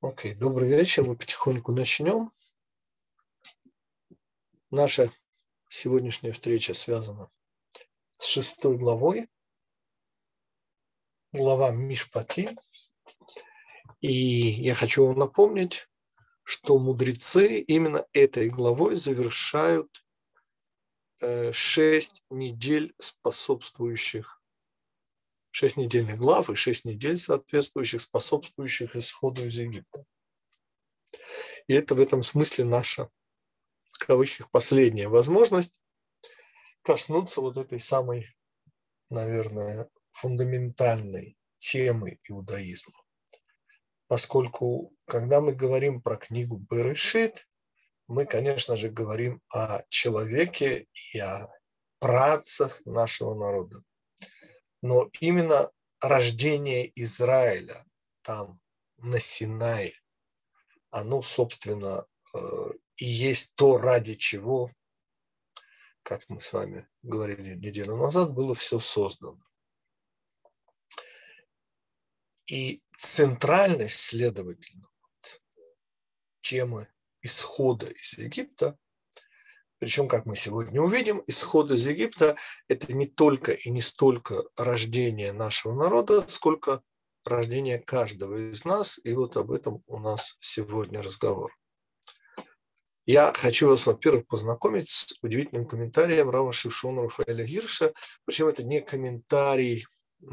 Окей, okay, добрый вечер. Мы потихоньку начнем. Наша сегодняшняя встреча связана с шестой главой, глава Мишпати. И я хочу вам напомнить, что мудрецы именно этой главой завершают э, шесть недель способствующих шесть недельных глав и шесть недель соответствующих, способствующих исходу из Египта. И это в этом смысле наша, в кавычках, последняя возможность коснуться вот этой самой, наверное, фундаментальной темы иудаизма. Поскольку, когда мы говорим про книгу Берешит, мы, конечно же, говорим о человеке и о працах нашего народа но именно рождение Израиля там, на Синае, оно, собственно, э, и есть то, ради чего, как мы с вами говорили неделю назад, было все создано. И центральность, следовательно, темы исхода из Египта причем, как мы сегодня увидим, исход из Египта – это не только и не столько рождение нашего народа, сколько рождение каждого из нас. И вот об этом у нас сегодня разговор. Я хочу вас, во-первых, познакомить с удивительным комментарием Рава Шишона Рафаэля Гирша. Причем это не комментарий,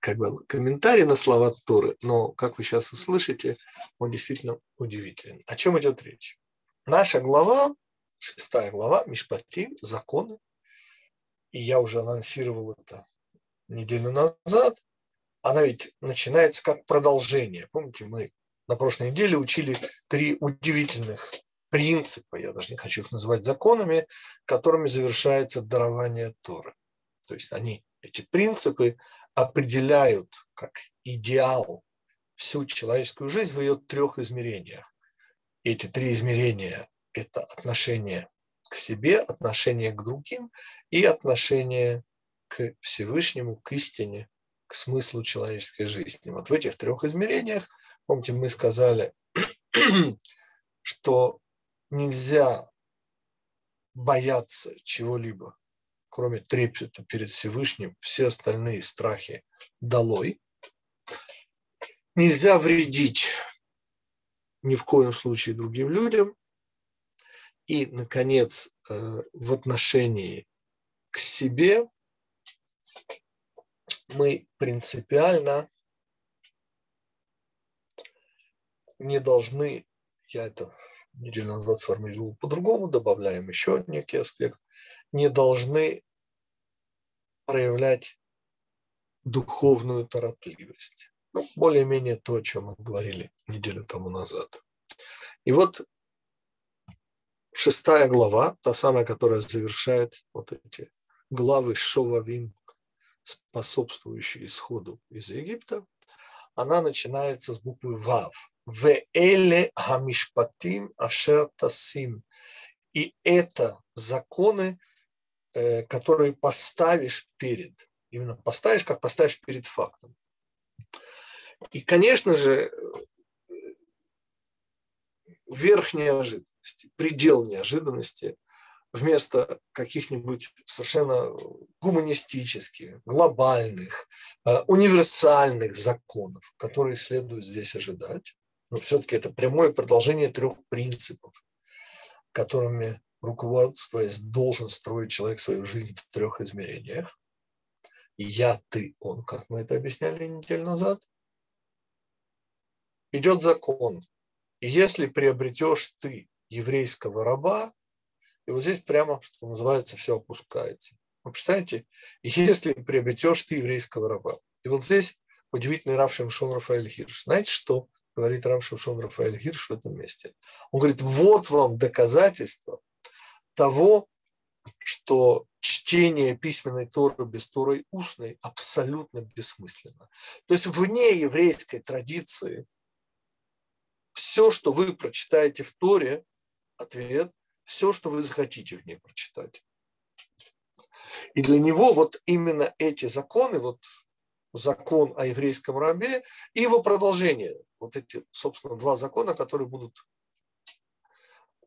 как бы комментарий на слова Торы, но, как вы сейчас услышите, он действительно удивителен. О чем идет речь? Наша глава шестая глава, Мишпатим, законы. И я уже анонсировал это неделю назад. Она ведь начинается как продолжение. Помните, мы на прошлой неделе учили три удивительных принципа, я даже не хочу их называть законами, которыми завершается дарование Торы. То есть они, эти принципы, определяют как идеал всю человеческую жизнь в ее трех измерениях. эти три измерения это отношение к себе, отношение к другим и отношение к Всевышнему, к истине, к смыслу человеческой жизни. Вот в этих трех измерениях, помните, мы сказали, что нельзя бояться чего-либо, кроме трепета перед Всевышним, все остальные страхи долой. Нельзя вредить ни в коем случае другим людям, и, наконец, э, в отношении к себе мы принципиально не должны, я это неделю назад сформулировал по-другому, добавляем еще некий аспект, не должны проявлять духовную торопливость. Ну, более-менее то, о чем мы говорили неделю тому назад. И вот шестая глава, та самая, которая завершает вот эти главы Шовавим, способствующие исходу из Египта, она начинается с буквы Вав. Веэле хамишпатим ашер тасим. И это законы, э, которые поставишь перед. Именно поставишь, как поставишь перед фактом. И, конечно же, верх неожиданности, предел неожиданности вместо каких-нибудь совершенно гуманистических, глобальных, э, универсальных законов, которые следует здесь ожидать. Но все-таки это прямое продолжение трех принципов, которыми руководствуясь должен строить человек свою жизнь в трех измерениях. Я, ты, он, как мы это объясняли неделю назад. Идет закон, и если приобретешь ты еврейского раба, и вот здесь прямо, что называется, все опускается. Вы представляете, если приобретешь ты еврейского раба. И вот здесь удивительный Рав Шимшон Рафаэль Хирш. Знаете, что говорит Рав Шимшон Рафаэль Хирш в этом месте? Он говорит, вот вам доказательство того, что чтение письменной Торы без Торы устной абсолютно бессмысленно. То есть вне еврейской традиции все, что вы прочитаете в Торе, ответ, все, что вы захотите в ней прочитать. И для него вот именно эти законы, вот закон о еврейском рабе и его продолжение, вот эти, собственно, два закона, которые будут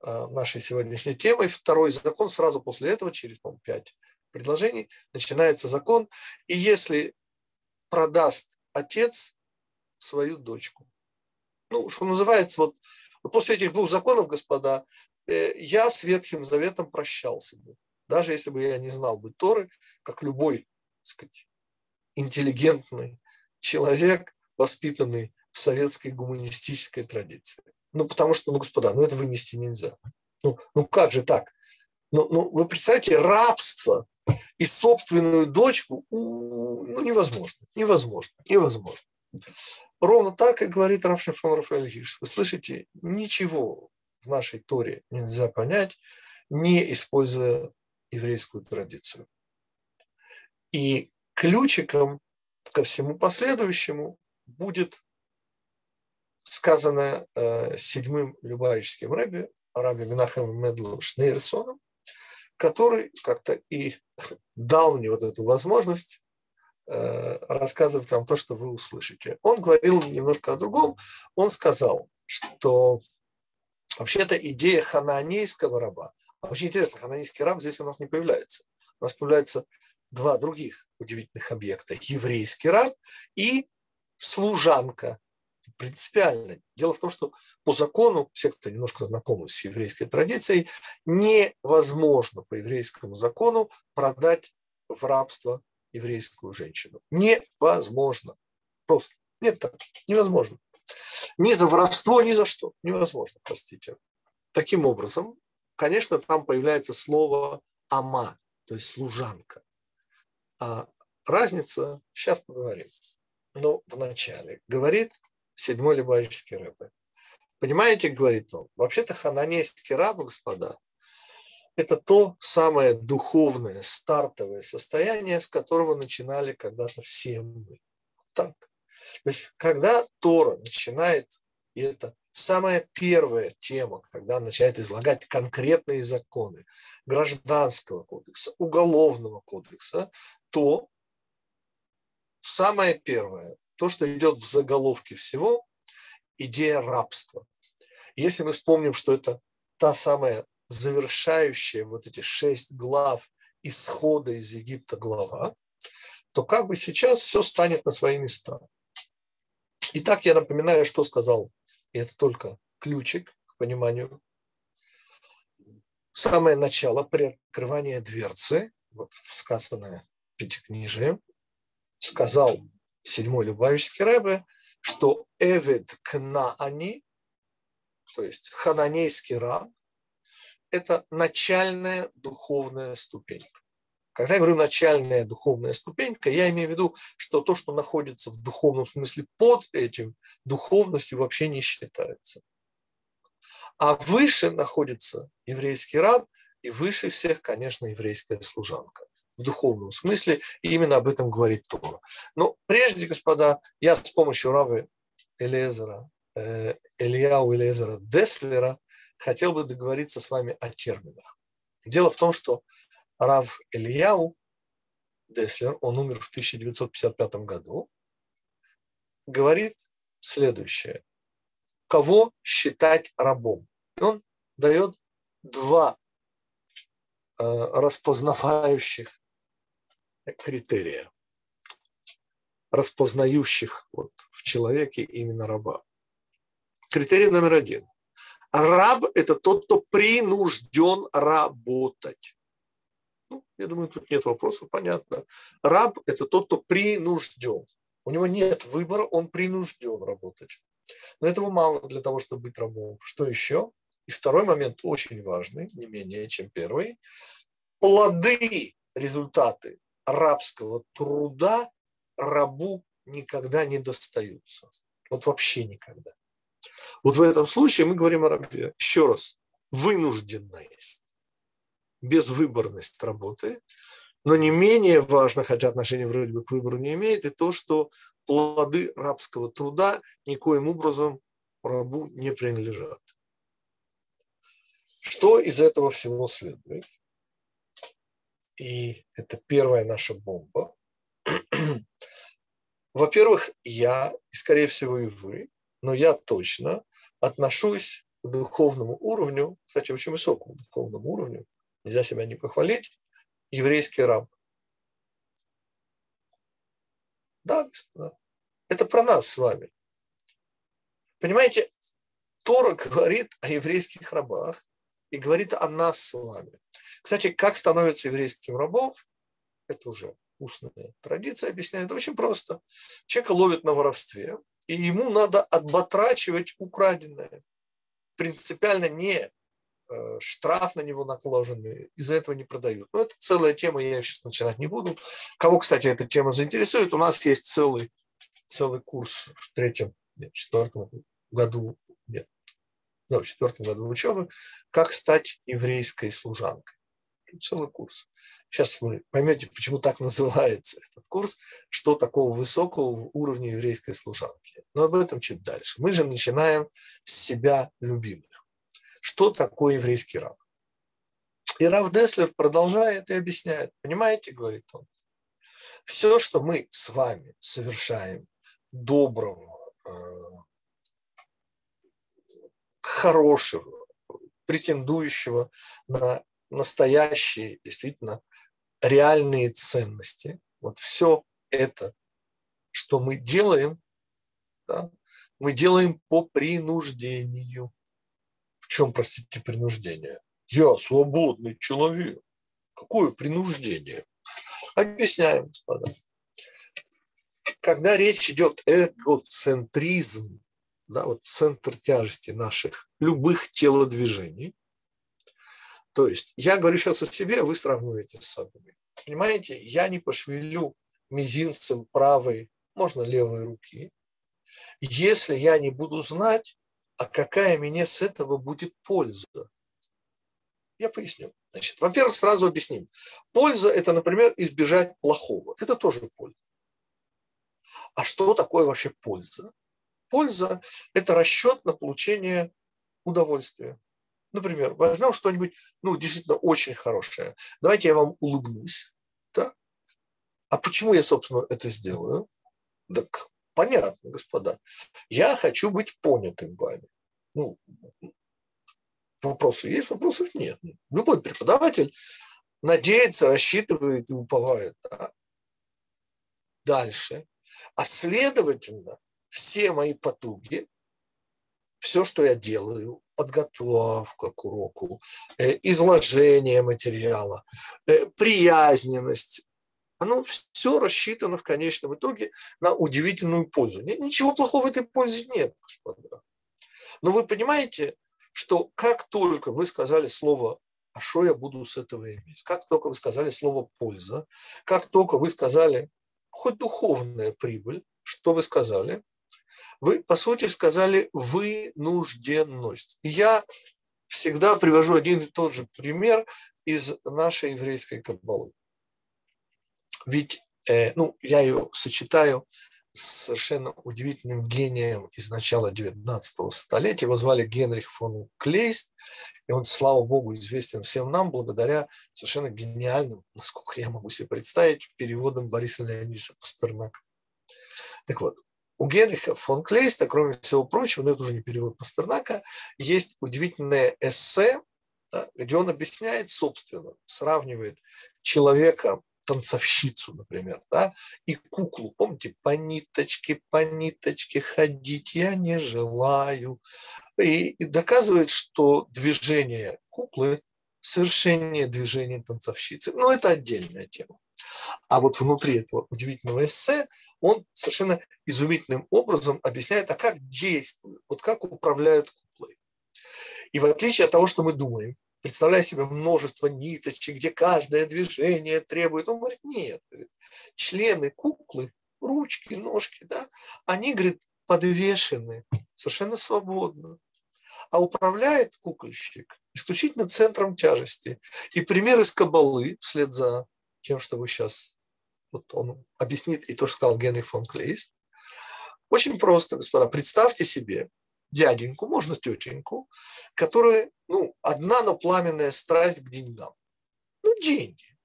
а, нашей сегодняшней темой. Второй закон сразу после этого, через, по пять предложений, начинается закон. И если продаст отец свою дочку, ну, что называется, вот, вот после этих двух законов, господа, э, я с Ветхим Заветом прощался бы. Даже если бы я не знал бы Торы, как любой, так сказать, интеллигентный человек, воспитанный в советской гуманистической традиции. Ну, потому что, ну, господа, ну это вынести нельзя. Ну, ну как же так? Ну, ну, вы представляете, рабство и собственную дочку, ну, невозможно, невозможно, невозможно. Ровно так, как говорит Раф Шимшон Рафаэльевич. Вы слышите, ничего в нашей Торе нельзя понять, не используя еврейскую традицию. И ключиком ко всему последующему будет сказанное э, седьмым любавическим рэбе, раби Минахем Медлу Шнейрсоном, который как-то и дал мне вот эту возможность рассказывать вам то, что вы услышите. Он говорил немножко о другом. Он сказал, что вообще-то идея хананейского раба, очень интересно, хананейский раб здесь у нас не появляется. У нас появляется два других удивительных объекта. Еврейский раб и служанка. Принципиально. Дело в том, что по закону, все, кто немножко знакомы с еврейской традицией, невозможно по еврейскому закону продать в рабство еврейскую женщину. Невозможно. Просто. Нет так. Невозможно. Ни за воровство, ни за что. Невозможно, простите. Таким образом, конечно, там появляется слово «ама», то есть служанка. А разница, сейчас поговорим. Но вначале говорит седьмой Любавический рэбе. Понимаете, говорит он, вообще-то хананейский раб, господа, это то самое духовное, стартовое состояние, с которого начинали когда-то все мы. Так. То есть, когда Тора начинает, и это самая первая тема, когда начинает излагать конкретные законы гражданского кодекса, уголовного кодекса, то самое первое, то, что идет в заголовке всего, идея рабства. Если мы вспомним, что это та самая завершающая вот эти шесть глав исхода из Египта глава, то как бы сейчас все станет на свои места. Итак, я напоминаю, что сказал, и это только ключик к пониманию. Самое начало при открывании дверцы, вот сказанное Пятикнижием, сказал седьмой Любавичский Рэбе, что Эвед Кнаани, то есть хананейский раб, это начальная духовная ступенька. Когда я говорю начальная духовная ступенька, я имею в виду, что то, что находится в духовном смысле под этим, духовностью вообще не считается. А выше находится еврейский раб, и выше всех, конечно, еврейская служанка в духовном смысле, и именно об этом говорит Тора. Но прежде, господа, я с помощью Равы Элезера, э, Ильяу Элезера Деслера хотел бы договориться с вами о терминах. Дело в том, что Рав Ильяу Деслер, он умер в 1955 году, говорит следующее. Кого считать рабом? И он дает два э, распознавающих критерия, распознающих вот в человеке именно раба. Критерий номер один. Раб – это тот, кто принужден работать. Ну, я думаю, тут нет вопросов, понятно. Раб – это тот, кто принужден. У него нет выбора, он принужден работать. Но этого мало для того, чтобы быть рабом. Что еще? И второй момент очень важный, не менее, чем первый. Плоды, результаты рабского труда рабу никогда не достаются. Вот вообще никогда. Вот в этом случае мы говорим о рабе. Еще раз, вынужденность, безвыборность работы, но не менее важно, хотя отношение вроде бы к выбору не имеет, и то, что плоды рабского труда никоим образом рабу не принадлежат. Что из этого всего следует? И это первая наша бомба. Во-первых, я, и скорее всего и вы, но я точно отношусь к духовному уровню, кстати, очень высокому духовному уровню, нельзя себя не похвалить, еврейский раб. Да, господа, это про нас с вами. Понимаете, Тора говорит о еврейских рабах и говорит о нас с вами. Кстати, как становится еврейским рабом, это уже устная традиция объясняет очень просто. Человека ловят на воровстве, и ему надо отбатрачивать украденное. Принципиально не э, штраф на него накладенный, из-за этого не продают. Но это целая тема, я сейчас начинать не буду. Кого, кстати, эта тема заинтересует, у нас есть целый, целый курс в третьем, нет, четвертом году, нет, да, в четвертом году учебы, как стать еврейской служанкой. Целый курс. Сейчас вы поймете, почему так называется этот курс, что такого высокого уровня еврейской служанки. Но об этом чуть дальше. Мы же начинаем с себя любимых. Что такое еврейский раб? И Рав Деслер продолжает и объясняет. Понимаете, говорит он, все, что мы с вами совершаем доброго, э, хорошего, претендующего на настоящие, действительно реальные ценности. Вот все это, что мы делаем, да, мы делаем по принуждению. В чем, простите, принуждение? Я свободный человек. Какое принуждение? Объясняем, господа. Когда речь идет эгоцентризм, да, вот центр тяжести наших любых телодвижений, то есть я говорю сейчас о себе, вы сравниваете с собой. Понимаете, я не пошевелю мизинцем правой, можно левой руки, если я не буду знать, а какая мне с этого будет польза. Я поясню. Значит, во-первых, сразу объясним. Польза – это, например, избежать плохого. Это тоже польза. А что такое вообще польза? Польза – это расчет на получение удовольствия. Например, возьмем что-нибудь, ну, действительно очень хорошее. Давайте я вам улыбнусь. Да? А почему я, собственно, это сделаю? Так понятно, господа. Я хочу быть понятым вами. Ну, вопросы есть, вопросов нет. Любой преподаватель надеется, рассчитывает и уповает. Да? Дальше. А следовательно, все мои потуги, все, что я делаю, подготовка к уроку, э, изложение материала, э, приязненность. Оно все рассчитано в конечном итоге на удивительную пользу. Ничего плохого в этой пользе нет, господа. Но вы понимаете, что как только вы сказали слово «а что я буду с этого иметь?», как только вы сказали слово «польза», как только вы сказали хоть духовная прибыль, что вы сказали? Вы, по сути, сказали вынужденность. Я всегда привожу один и тот же пример из нашей еврейской каббалы. Ведь, э, ну, я ее сочетаю с совершенно удивительным гением из начала 19 столетия. Его звали Генрих фон Клейст, и он, слава богу, известен всем нам благодаря совершенно гениальным, насколько я могу себе представить, переводам Бориса Леонидовича Пастернака. Так вот, у Генриха фон Клейста, кроме всего прочего, но это уже не перевод Пастернака, есть удивительное эссе, где он объясняет, собственно, сравнивает человека, танцовщицу, например, да, и куклу. Помните, по ниточке, по ниточке ходить я не желаю. И, и доказывает, что движение куклы совершение движения танцовщицы. Но это отдельная тема. А вот внутри этого удивительного эссе он совершенно изумительным образом объясняет, а как действуют, вот как управляют куклой. И в отличие от того, что мы думаем, представляя себе множество ниточек, где каждое движение требует, он говорит, нет, члены куклы, ручки, ножки, да, они, говорит, подвешены совершенно свободно. А управляет кукольщик исключительно центром тяжести. И пример из Кабалы, вслед за тем, что вы сейчас вот он объяснит и то, что сказал Генри фон Клейст. Очень просто, господа. Представьте себе дяденьку, можно тетеньку, которая, ну, одна, но пламенная страсть к деньгам. Ну, деньги.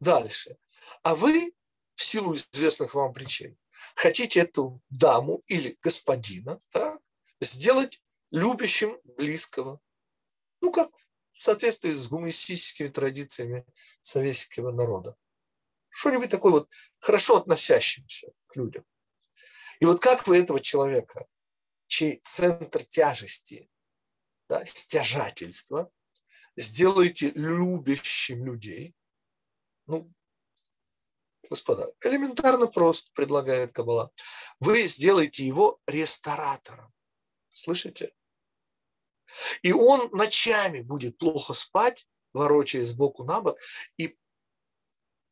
Дальше. А вы, в силу известных вам причин, хотите эту даму или господина так, сделать любящим близкого. Ну, как в соответствии с гуманистическими традициями советского народа. Что-нибудь такое вот хорошо относящимся к людям. И вот как вы этого человека, чей центр тяжести, да, стяжательства, сделаете любящим людей, ну, господа, элементарно просто предлагает Кабала. Вы сделаете его ресторатором. Слышите? И он ночами будет плохо спать, ворочаясь сбоку на бок, и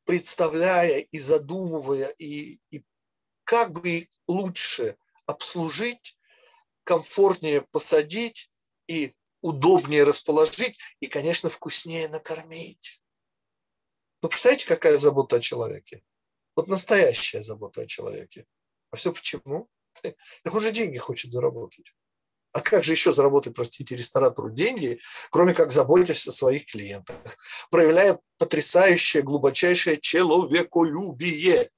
представляя и задумывая, и, и как бы лучше обслужить, комфортнее посадить и удобнее расположить, и, конечно, вкуснее накормить. Ну, представляете, какая забота о человеке? Вот настоящая забота о человеке. А все почему? Так он же деньги хочет заработать. А как же еще заработать, простите, ресторатору деньги, кроме как заботиться о своих клиентах, проявляя потрясающее, глубочайшее человеколюбие.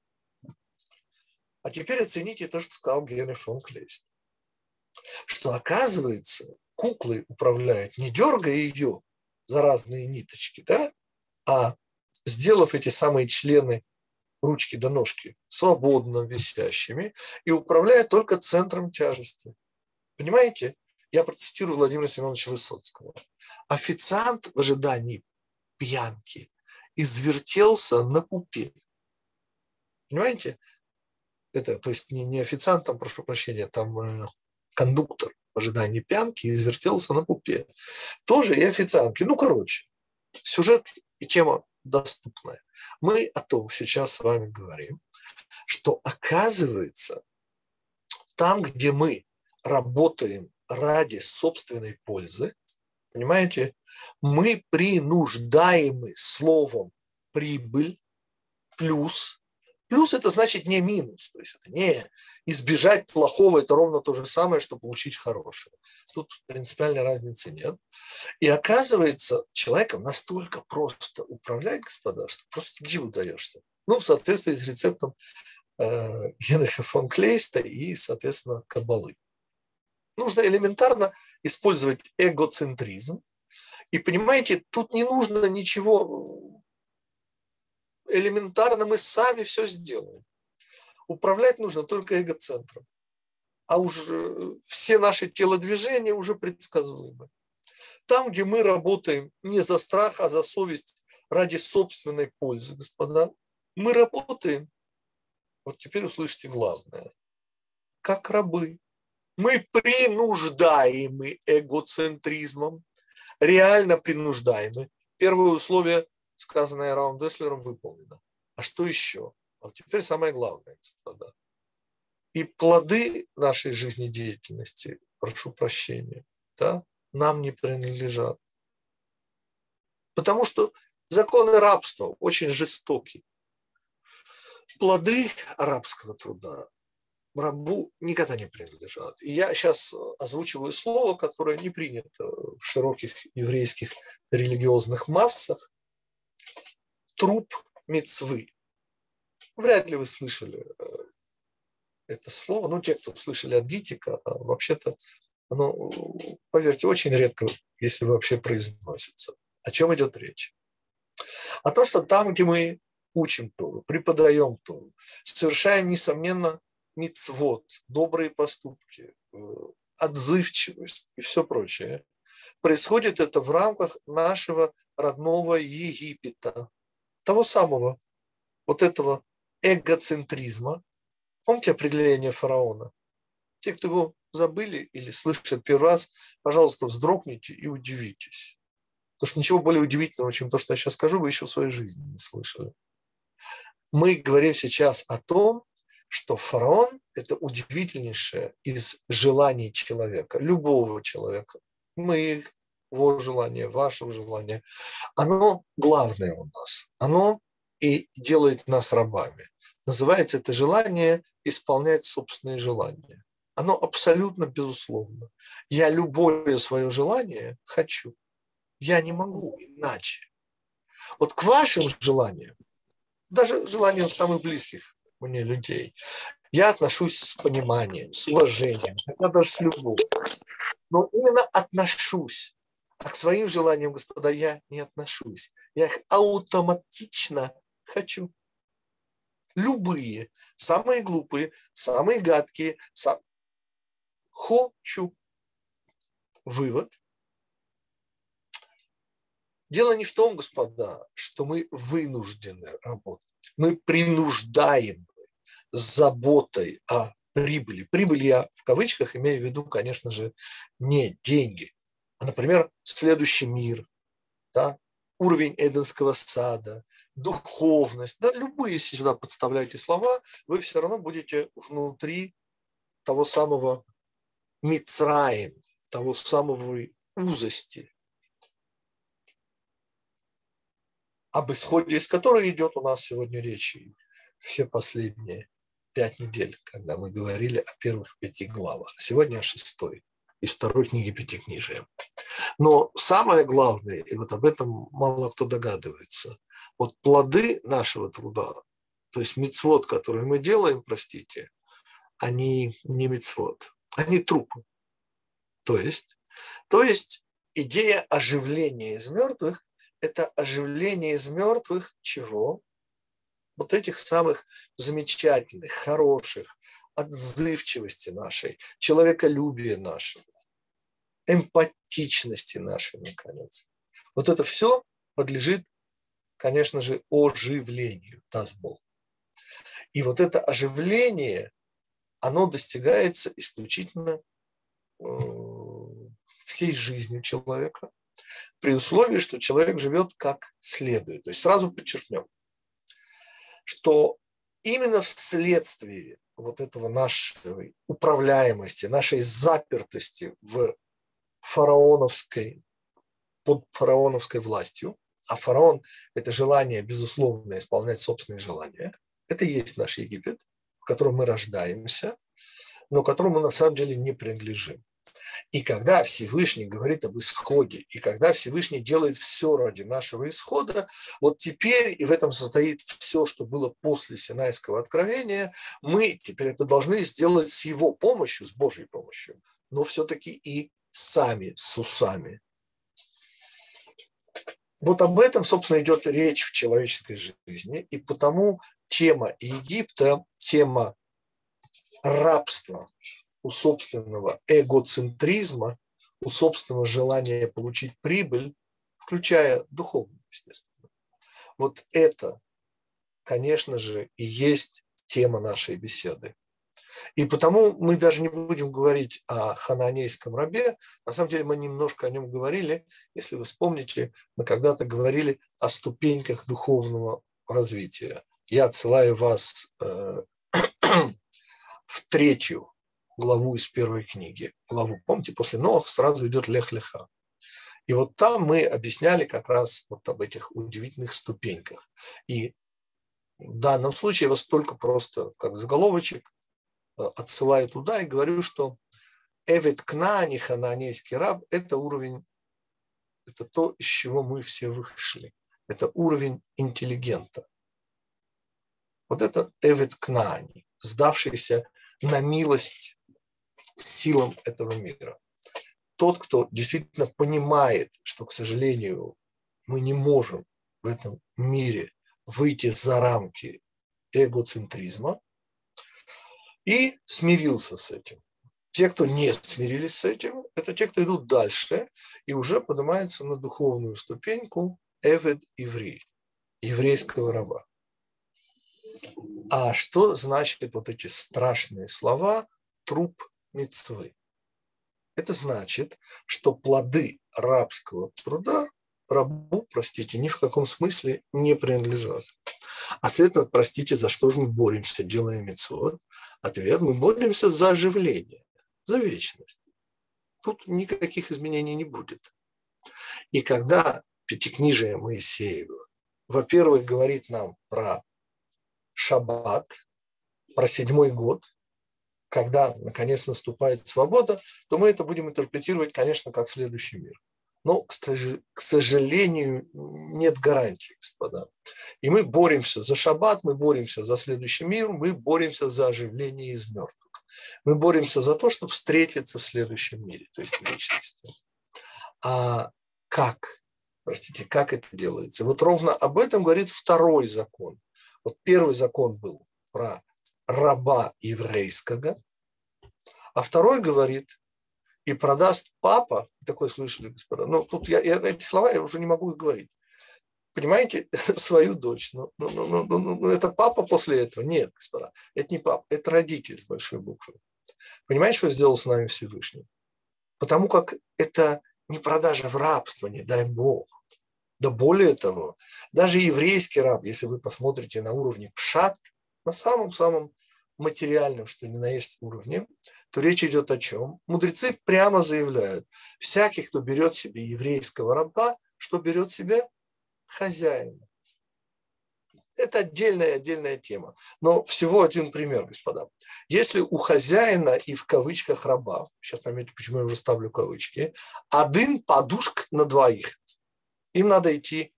А теперь оцените то, что сказал Генри фон Клейст. Что оказывается, куклой управляют, не дергая ее за разные ниточки, да, а сделав эти самые члены ручки до ножки свободно висящими и управляя только центром тяжести. Понимаете? Я процитирую Владимира Семеновича Высоцкого. Официант в ожидании пьянки извертелся на купе. Понимаете? Это, то есть не, не официант, там, прошу прощения, там э, кондуктор в ожидании пьянки извертелся на купе. Тоже и официантки. Ну, короче, сюжет и тема доступная. Мы о том сейчас с вами говорим, что оказывается, там, где мы работаем ради собственной пользы, понимаете, мы принуждаемы словом прибыль плюс. Плюс это значит не минус, то есть это не избежать плохого, это ровно то же самое, что получить хорошее. Тут принципиальной разницы нет. И оказывается, человеком настолько просто управлять, господа, что просто диву даешься. Ну, в соответствии с рецептом э, Генриха фон Клейста и, соответственно, Кабалы. Нужно элементарно использовать эгоцентризм. И понимаете, тут не нужно ничего элементарно, мы сами все сделаем. Управлять нужно только эгоцентром. А уж э, все наши телодвижения уже предсказуемы. Там, где мы работаем не за страх, а за совесть ради собственной пользы, господа, мы работаем. Вот теперь услышите главное. Как рабы. Мы принуждаемы эгоцентризмом, реально принуждаемы. Первое условие, сказанное Раун Деслером, выполнено. А что еще? А теперь самое главное, господа. И плоды нашей жизнедеятельности, прошу прощения, да, нам не принадлежат. Потому что законы рабства очень жестокие. Плоды арабского труда рабу никогда не принадлежат. И я сейчас озвучиваю слово, которое не принято в широких еврейских религиозных массах. Труп мецвы. Вряд ли вы слышали э, это слово. Ну, те, кто слышали от Гитика, а вообще-то оно, поверьте, очень редко, если вообще произносится. О чем идет речь? О том, что там, где мы учим Тору, преподаем Тору, совершаем, несомненно, мицвод, добрые поступки, э, отзывчивость и все прочее. Происходит это в рамках нашего родного Египета, того самого, вот этого эгоцентризма. Помните определение фараона? Те, кто его забыли или слышат первый раз, пожалуйста, вздрогните и удивитесь. Потому что ничего более удивительного, чем то, что я сейчас скажу, вы еще в своей жизни не слышали. Мы говорим сейчас о том, что фараон – это удивительнейшее из желаний человека, любого человека, моих, его желания, вашего желания, оно главное у нас. Оно и делает нас рабами. Называется это желание исполнять собственные желания. Оно абсолютно безусловно. Я любое свое желание хочу. Я не могу иначе. Вот к вашим желаниям, даже желаниям самых близких мне людей. Я отношусь с пониманием, с уважением, иногда даже с любовью. Но именно отношусь. А к своим желаниям, господа, я не отношусь. Я их автоматично хочу. Любые, самые глупые, самые гадкие, сам... хочу. Вывод. Дело не в том, господа, что мы вынуждены работать. Мы принуждаем заботой о прибыли. Прибыль я в кавычках имею в виду, конечно же, не деньги, а, например, следующий мир, да, уровень Эденского сада, духовность, да, любые, сюда подставляете слова, вы все равно будете внутри того самого Мицраем, того самого узости, об исходе из которой идет у нас сегодня речь все последние пять недель, когда мы говорили о первых пяти главах. Сегодня о шестой из второй книги Пятикнижия. Но самое главное, и вот об этом мало кто догадывается, вот плоды нашего труда, то есть мицвод, который мы делаем, простите, они не мицвод, они трупы. То есть, то есть идея оживления из мертвых – это оживление из мертвых чего? вот этих самых замечательных, хороших, отзывчивости нашей, человеколюбия нашего, эмпатичности нашей, наконец. Вот это все подлежит, конечно же, оживлению, даст Бог. И вот это оживление, оно достигается исключительно э, всей жизнью человека, при условии, что человек живет как следует. То есть сразу подчеркнем, что именно вследствие вот этого нашей управляемости, нашей запертости в фараоновской, под фараоновской властью, а фараон – это желание, безусловно, исполнять собственные желания, это и есть наш Египет, в котором мы рождаемся, но которому на самом деле не принадлежим. И когда Всевышний говорит об исходе, и когда Всевышний делает все ради нашего исхода, вот теперь, и в этом состоит все, что было после Синайского откровения, мы теперь это должны сделать с его помощью, с Божьей помощью, но все-таки и сами, с усами. Вот об этом, собственно, идет речь в человеческой жизни, и потому тема Египта, тема рабства, у собственного эгоцентризма, у собственного желания получить прибыль, включая духовную, естественно. Вот это, конечно же, и есть тема нашей беседы. И потому мы даже не будем говорить о хананейском рабе. На самом деле мы немножко о нем говорили. Если вы вспомните, мы когда-то говорили о ступеньках духовного развития. Я отсылаю вас э, в третью главу из первой книги. Главу, помните, после Нох сразу идет Лех-Леха. И вот там мы объясняли как раз вот об этих удивительных ступеньках. И в данном случае я вас только просто как заголовочек э, отсылаю туда и говорю, что Эвет Кнани, хананейский раб, это уровень, это то, из чего мы все вышли. Это уровень интеллигента. Вот это Эвет Кнани, сдавшийся на милость силам этого мира. Тот, кто действительно понимает, что, к сожалению, мы не можем в этом мире выйти за рамки эгоцентризма, и смирился с этим. Те, кто не смирились с этим, это те, кто идут дальше и уже поднимаются на духовную ступеньку Эвед Иври, еврейского раба. А что значит вот эти страшные слова труп мецвы. Это значит, что плоды рабского труда рабу, простите, ни в каком смысле не принадлежат. А следовательно, простите, за что же мы боремся, делая мецвод? Ответ – мы боремся за оживление, за вечность. Тут никаких изменений не будет. И когда Пятикнижие Моисеева, во-первых, говорит нам про шаббат, про седьмой год, когда наконец наступает свобода, то мы это будем интерпретировать, конечно, как следующий мир. Но, к сожалению, нет гарантии, господа. И мы боремся за шаббат, мы боремся за следующий мир, мы боремся за оживление из мертвых. Мы боремся за то, чтобы встретиться в следующем мире, то есть в вечности. А как? Простите, как это делается? Вот ровно об этом говорит второй закон. Вот первый закон был про раба еврейского, а второй говорит и продаст папа, такое слышали, господа, ну, тут я, я эти слова я уже не могу их говорить. Понимаете, свою дочь. Ну, ну, ну, ну, ну, это папа после этого? Нет, господа, это не папа, это родитель с большой буквы. Понимаете, что сделал с нами Всевышний? Потому как это не продажа в рабство, не дай Бог. Да более того, даже еврейский раб, если вы посмотрите на уровне пшат, на самом-самом материальном, что ни на есть уровне, то речь идет о чем? Мудрецы прямо заявляют, всякий, кто берет себе еврейского раба, что берет себе хозяина. Это отдельная отдельная тема. Но всего один пример, господа. Если у хозяина и в кавычках раба, сейчас поймете, почему я уже ставлю кавычки, один подушка на двоих, им надо идти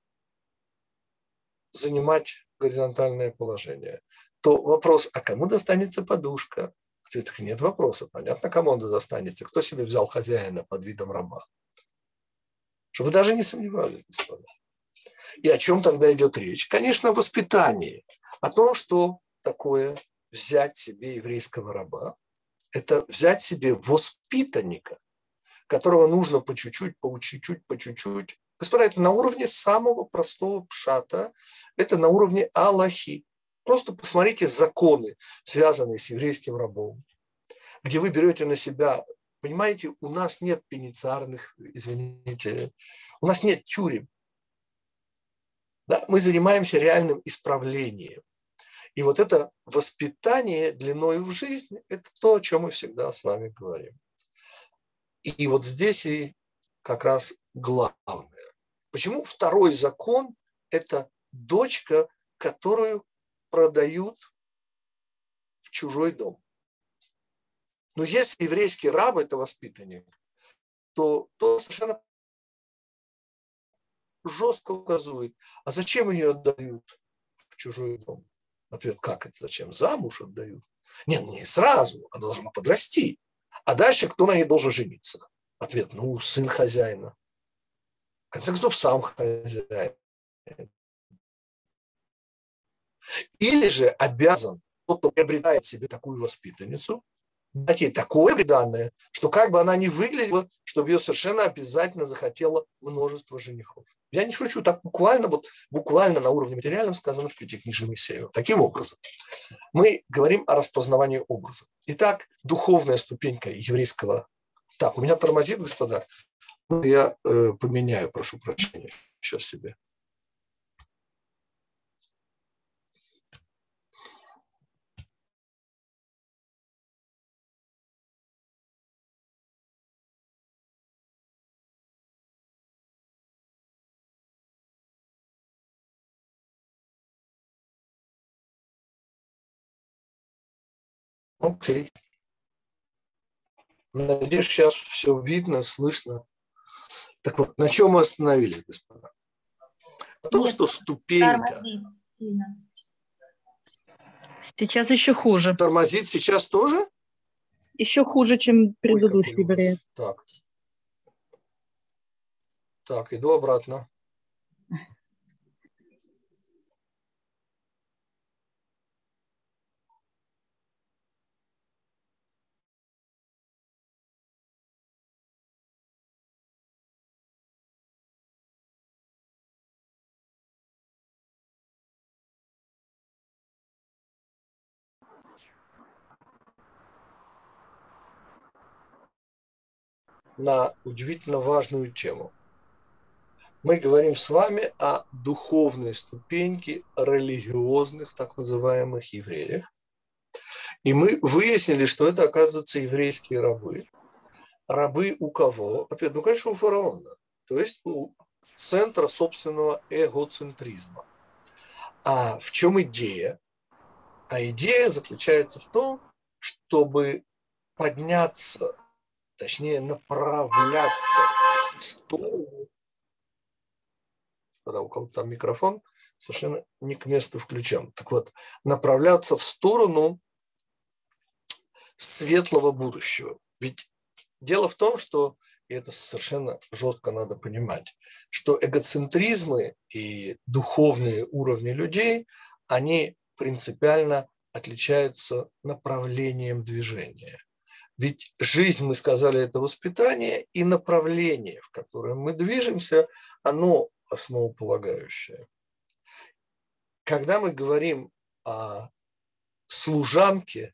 занимать горизонтальное положение то вопрос, а кому достанется подушка? Ответ, нет вопроса. Понятно, кому он достанется. Кто себе взял хозяина под видом раба? Чтобы даже не сомневались, господа. И о чем тогда идет речь? Конечно, о воспитании. О том, что такое взять себе еврейского раба. Это взять себе воспитанника, которого нужно по чуть-чуть, по чуть-чуть, по чуть-чуть. Господа, это на уровне самого простого пшата, это на уровне Аллахи. Просто посмотрите законы, связанные с еврейским рабом, где вы берете на себя, понимаете, у нас нет пеницарных, извините, у нас нет тюрем. Да, мы занимаемся реальным исправлением. И вот это воспитание длиною в жизнь – это то, о чем мы всегда с вами говорим. И вот здесь и как раз главное. Почему второй закон – это дочка, которую продают в чужой дом. Но если еврейский раб – это воспитанник, то, то совершенно жестко указывает, а зачем ее отдают в чужой дом? Ответ, как это зачем? Замуж отдают. Нет, не сразу, она должна подрасти. А дальше кто на ней должен жениться? Ответ, ну, сын хозяина. В конце концов, сам хозяин. Или же обязан тот, кто приобретает себе такую воспитанницу, дать ей такое приданное, что как бы она ни выглядела, чтобы ее совершенно обязательно захотело множество женихов. Я не шучу, так буквально, вот буквально на уровне материальном сказано в Пятикнижии Моисею. Таким образом, мы говорим о распознавании образа. Итак, духовная ступенька еврейского... Так, у меня тормозит, господа. Я э, поменяю, прошу прощения, сейчас себе. Окей. Надеюсь, сейчас все видно, слышно. Так вот, на чем мы остановились, господа? На том, что ступенька... Сейчас еще хуже. Тормозит сейчас тоже? Еще хуже, чем предыдущий вариант. Так. Так, иду обратно. На удивительно важную тему. Мы говорим с вами о духовной ступеньке религиозных, так называемых евреях. И мы выяснили, что это, оказывается, еврейские рабы. Рабы у кого? Ответ, ну, конечно, у фараона. То есть у центра собственного эгоцентризма. А в чем идея? А идея заключается в том, чтобы подняться точнее направляться в сторону, когда у кого-то там микрофон совершенно не к месту включен. Так вот, направляться в сторону светлого будущего. Ведь дело в том, что и это совершенно жестко надо понимать, что эгоцентризмы и духовные уровни людей, они принципиально отличаются направлением движения. Ведь жизнь, мы сказали, это воспитание, и направление, в котором мы движемся, оно основополагающее. Когда мы говорим о служанке,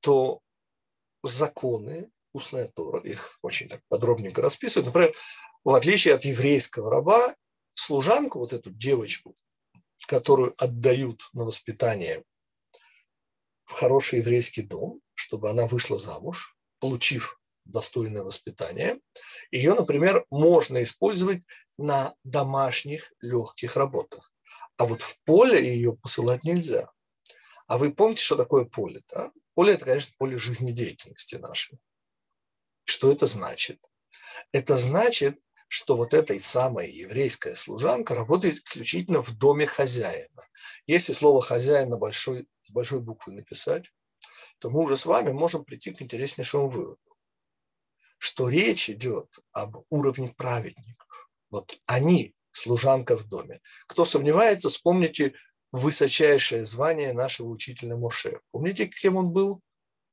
то законы устная Тора, их очень так подробненько расписывают. Например, в отличие от еврейского раба, служанку, вот эту девочку, которую отдают на воспитание в хороший еврейский дом, чтобы она вышла замуж, получив достойное воспитание. Ее, например, можно использовать на домашних легких работах. А вот в поле ее посылать нельзя. А вы помните, что такое поле? Да? Поле – это, конечно, поле жизнедеятельности нашей. Что это значит? Это значит, что вот эта самая еврейская служанка работает исключительно в доме хозяина. Если слово «хозяина» большой, с большой буквы написать, то мы уже с вами можем прийти к интереснейшему выводу, что речь идет об уровне праведников. Вот они – служанка в доме. Кто сомневается, вспомните высочайшее звание нашего учителя Моше. Помните, кем он был?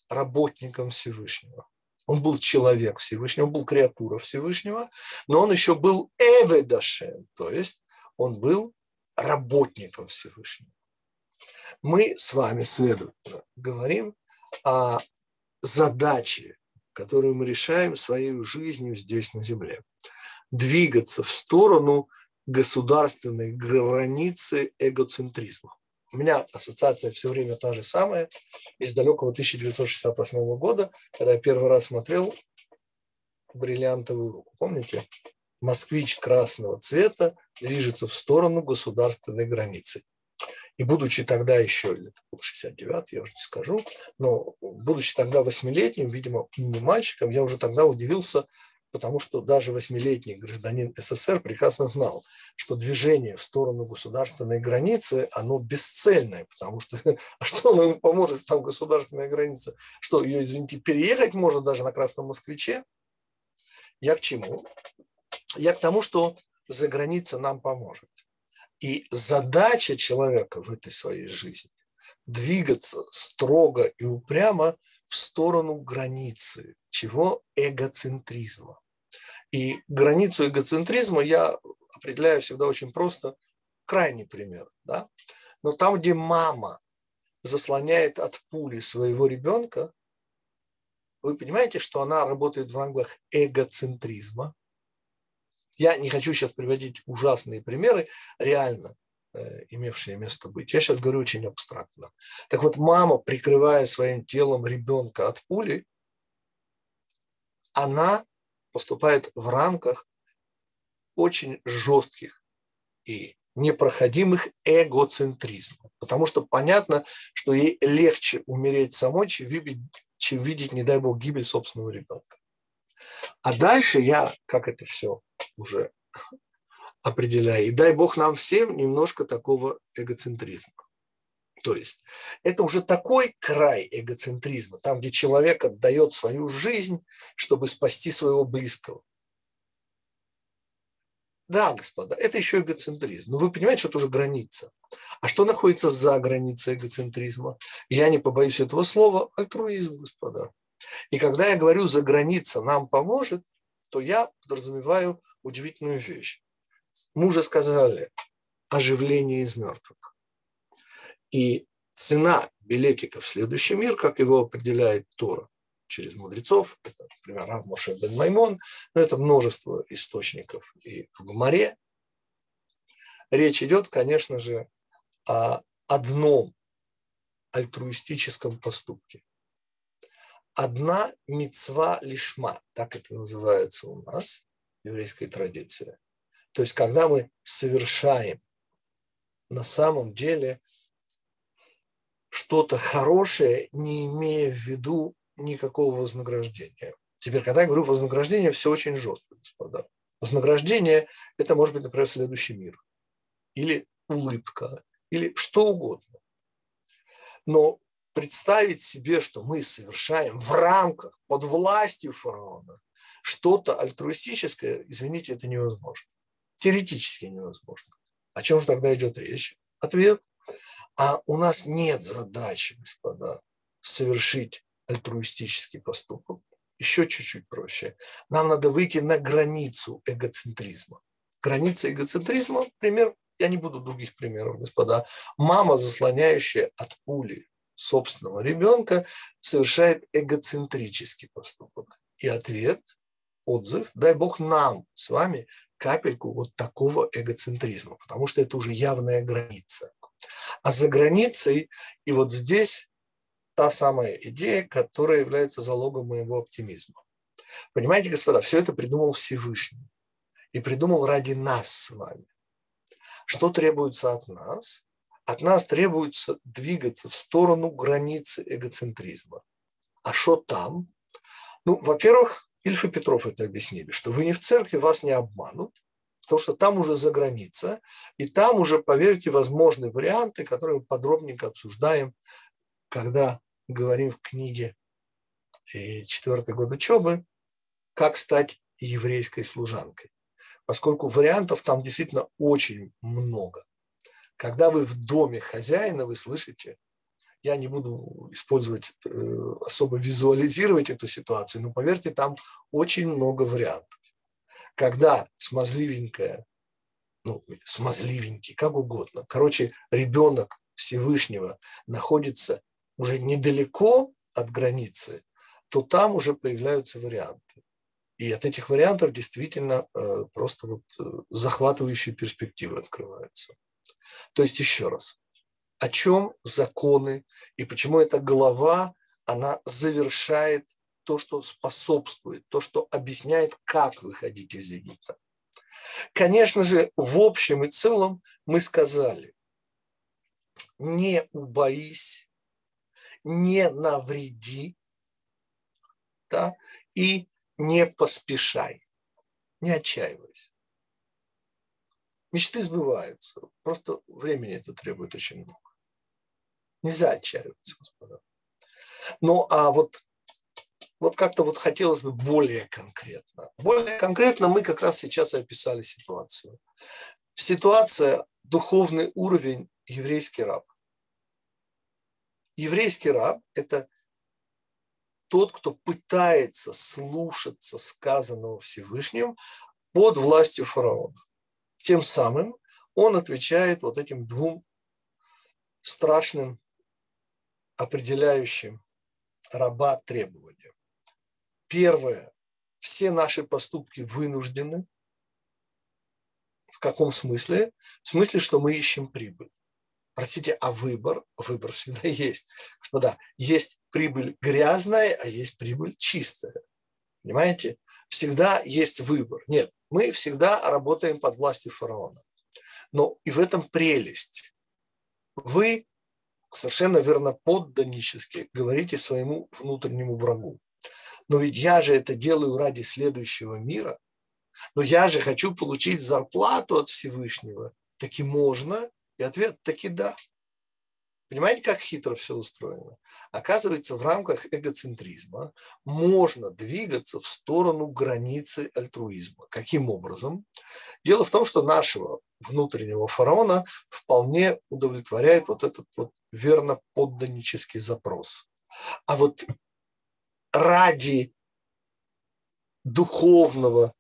Работником Всевышнего. Он был человек Всевышнего, он был креатура Всевышнего, но он еще был Эведашем, то есть он был работником Всевышнего. Мы с вами, следовательно, говорим о задаче, которую мы решаем своей жизнью здесь на Земле. Двигаться в сторону государственной границы эгоцентризма. У меня ассоциация все время та же самая из далекого 1968 года, когда я первый раз смотрел бриллиантовую руку. Помните? Москвич красного цвета движется в сторону государственной границы. И будучи тогда еще, это был 69 я уже не скажу, но будучи тогда восьмилетним, видимо, не мальчиком, я уже тогда удивился, потому что даже восьмилетний гражданин СССР прекрасно знал, что движение в сторону государственной границы, оно бесцельное, потому что а что оно ему поможет, там государственная граница, что ее, извините, переехать можно даже на Красном Москвиче? Я к чему? Я к тому, что за граница нам поможет. И задача человека в этой своей жизни – двигаться строго и упрямо в сторону границы, чего? Эгоцентризма. И границу эгоцентризма я определяю всегда очень просто. Крайний пример. Да? Но там, где мама заслоняет от пули своего ребенка, вы понимаете, что она работает в рамках эгоцентризма. Я не хочу сейчас приводить ужасные примеры, реально Э, имевшие место быть. Я сейчас говорю очень абстрактно. Так вот, мама, прикрывая своим телом ребенка от пули, она поступает в рамках очень жестких и непроходимых эгоцентризмов. Потому что понятно, что ей легче умереть самой, чем видеть, чем видеть, не дай бог, гибель собственного ребенка. А дальше я, как это все уже определяя. И дай Бог нам всем немножко такого эгоцентризма. То есть это уже такой край эгоцентризма, там, где человек отдает свою жизнь, чтобы спасти своего близкого. Да, господа, это еще эгоцентризм. Но вы понимаете, что это уже граница. А что находится за границей эгоцентризма? Я не побоюсь этого слова, альтруизм, господа. И когда я говорю «за граница нам поможет», то я подразумеваю удивительную вещь мы уже сказали, оживление из мертвых. И цена билетика в следующий мир, как его определяет Тора через мудрецов, это, например, Рав Моше бен Маймон, но это множество источников и в Гумаре. Речь идет, конечно же, о одном альтруистическом поступке. Одна мецва лишма, так это называется у нас, еврейская традиция. То есть, когда мы совершаем на самом деле что-то хорошее, не имея в виду никакого вознаграждения. Теперь, когда я говорю вознаграждение, все очень жестко, господа. Вознаграждение – это может быть, например, следующий мир. Или улыбка. Или что угодно. Но представить себе, что мы совершаем в рамках, под властью фараона что-то альтруистическое, извините, это невозможно. Теоретически невозможно. О чем же тогда идет речь? Ответ. А у нас нет задачи, господа, совершить альтруистический поступок. Еще чуть-чуть проще. Нам надо выйти на границу эгоцентризма. Граница эгоцентризма, пример, я не буду других примеров, господа. Мама, заслоняющая от пули собственного ребенка, совершает эгоцентрический поступок. И ответ, отзыв, дай Бог нам с вами капельку вот такого эгоцентризма, потому что это уже явная граница. А за границей, и вот здесь та самая идея, которая является залогом моего оптимизма. Понимаете, господа, все это придумал Всевышний. И придумал ради нас с вами. Что требуется от нас? От нас требуется двигаться в сторону границы эгоцентризма. А что там? Ну, во-первых, Ильф и Петров это объяснили, что вы не в церкви, вас не обманут, потому что там уже за граница, и там уже, поверьте, возможны варианты, которые мы подробненько обсуждаем, когда говорим в книге э, «Четвертый год учебы», как стать еврейской служанкой. Поскольку вариантов там действительно очень много. Когда вы в доме хозяина, вы слышите, я не буду использовать, э, особо визуализировать эту ситуацию, но поверьте, там очень много вариантов. Когда смазливенькая, ну, смазливенький, как угодно, короче, ребенок Всевышнего находится уже недалеко от границы, то там уже появляются варианты. И от этих вариантов действительно э, просто вот э, захватывающие перспективы открываются. То есть еще раз, о чем законы и почему эта глава, она завершает то, что способствует, то, что объясняет, как выходить из Египта. Конечно же, в общем и целом мы сказали, не убоись не навреди, да, и не поспешай, не отчаивайся. Мечты сбываются, просто времени это требует очень много. Нельзя отчаиваться, господа. Ну, а вот, вот как-то вот хотелось бы более конкретно. Более конкретно мы как раз сейчас и описали ситуацию. Ситуация, духовный уровень еврейский раб. Еврейский раб – это тот, кто пытается слушаться сказанного Всевышним под властью фараона. Тем самым он отвечает вот этим двум страшным, определяющим раба требованиям. Первое. Все наши поступки вынуждены. В каком смысле? В смысле, что мы ищем прибыль. Простите, а выбор? Выбор всегда есть. Господа, есть прибыль грязная, а есть прибыль чистая. Понимаете? Всегда есть выбор. Нет, мы всегда работаем под властью фараона. Но и в этом прелесть. Вы совершенно верно подданнически говорите своему внутреннему врагу. Но ведь я же это делаю ради следующего мира. Но я же хочу получить зарплату от Всевышнего. Таки можно, и ответ таки да. Понимаете, как хитро все устроено? Оказывается, в рамках эгоцентризма можно двигаться в сторону границы альтруизма. Каким образом? Дело в том, что нашего внутреннего фараона вполне удовлетворяет вот этот вот верно подданнический запрос. А вот ради духовного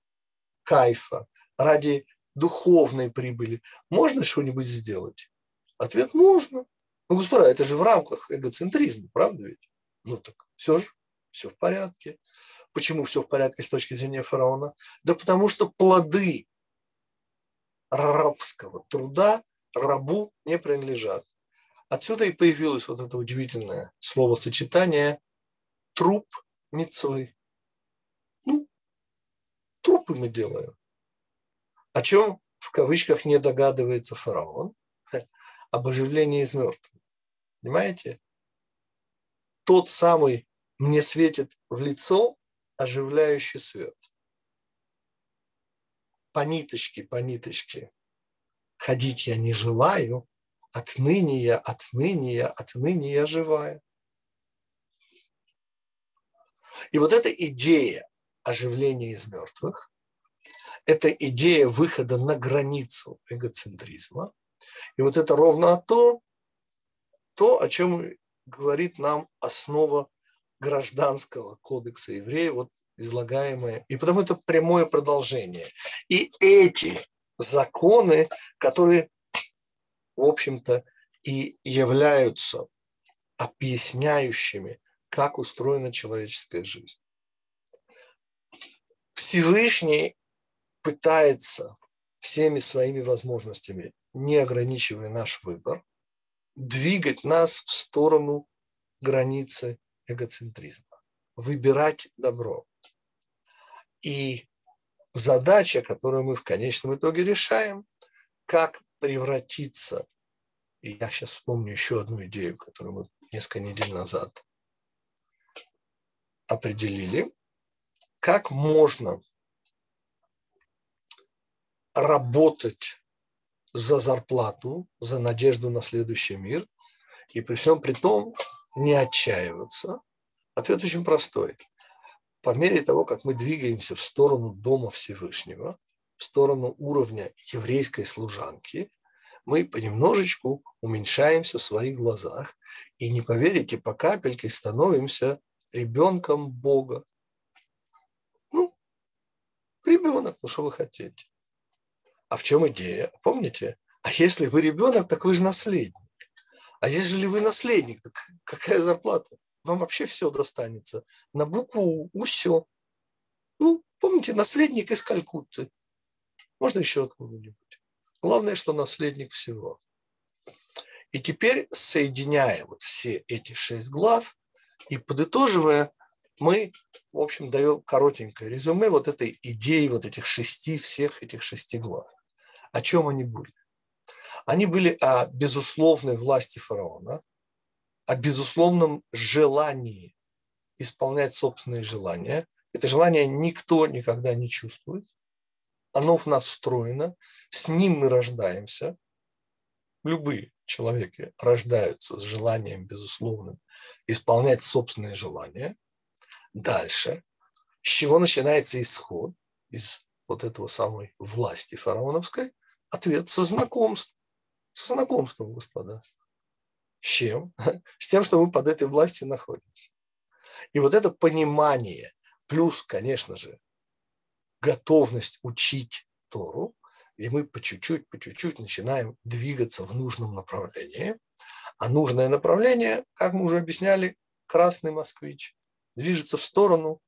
кайфа, ради духовной прибыли. Можно что-нибудь сделать? Ответ – можно. Ну, господа, это же в рамках эгоцентризма, правда ведь? Ну так все же, все в порядке. Почему все в порядке с точки зрения фараона? Да потому что плоды рабского труда рабу не принадлежат. Отсюда и появилось вот это удивительное словосочетание труп мецвы. Ну, трупы мы делаем. О чем в кавычках не догадывается фараон? Об оживлении из мертвых. Понимаете? Тот самый мне светит в лицо, оживляющий свет. По ниточке, по ниточке. Ходить я не желаю, отныне я, отныне я, отныне я живая. И вот эта идея оживления из мертвых, это идея выхода на границу эгоцентризма. И вот это ровно то, то, о чем говорит нам основа гражданского кодекса евреев, вот излагаемое. И потому это прямое продолжение. И эти законы, которые, в общем-то, и являются объясняющими, как устроена человеческая жизнь. Всевышний пытается всеми своими возможностями, не ограничивая наш выбор, двигать нас в сторону границы эгоцентризма, выбирать добро. И задача, которую мы в конечном итоге решаем, как превратиться, и я сейчас вспомню еще одну идею, которую мы несколько недель назад определили, как можно работать за зарплату, за надежду на следующий мир, и при всем при том не отчаиваться. Ответ очень простой. По мере того, как мы двигаемся в сторону Дома Всевышнего, в сторону уровня еврейской служанки, мы понемножечку уменьшаемся в своих глазах и, не поверите, по капельке становимся ребенком Бога. Ну, ребенок, ну что вы хотите? А в чем идея? Помните? А если вы ребенок, так вы же наследник. А если вы наследник, так какая зарплата? Вам вообще все достанется. На букву У все. Ну, помните, наследник из Калькутты. Можно еще откуда-нибудь. Главное, что наследник всего. И теперь, соединяя вот все эти шесть глав и подытоживая, мы, в общем, даем коротенькое резюме вот этой идеи, вот этих шести, всех этих шести глав. О чем они были? Они были о безусловной власти фараона, о безусловном желании исполнять собственные желания. Это желание никто никогда не чувствует. Оно в нас встроено. С ним мы рождаемся. Любые человеки рождаются с желанием безусловным исполнять собственные желания. Дальше. С чего начинается исход? Из вот этого самой власти фараоновской. Ответ со знакомств. Со знакомством, господа. С чем? С тем, что мы под этой властью находимся. И вот это понимание, плюс, конечно же, готовность учить Тору, и мы по чуть-чуть, по чуть-чуть начинаем двигаться в нужном направлении. А нужное направление, как мы уже объясняли, красный москвич, движется в сторону,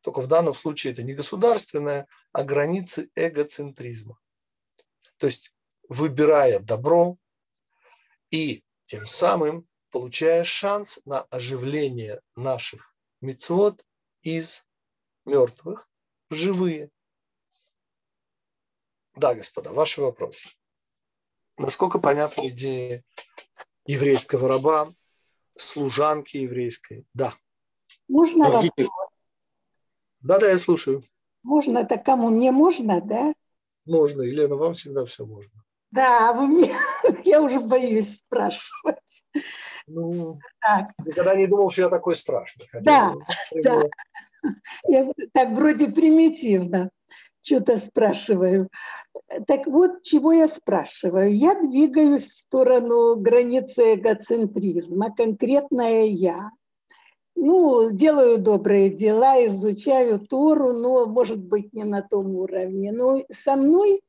только в данном случае это не государственное, а границы эгоцентризма. То есть выбирая добро и тем самым получая шанс на оживление наших мецвод из мертвых в живые. Да, господа, ваши вопросы. Насколько понятна идея еврейского раба, служанки еврейской? Да. Можно вопрос? Да, да, я слушаю. Можно это кому? Мне можно, да? Можно, Елена, вам всегда все можно. Да, вы мне, я уже боюсь спрашивать. Ну, так. Никогда не думал, что я такой страшный. да, да. Я так вроде примитивно что-то спрашиваю. Так вот, чего я спрашиваю? Я двигаюсь в сторону границы эгоцентризма, конкретное я ну, делаю добрые дела, изучаю Тору, но, может быть, не на том уровне. Но со мной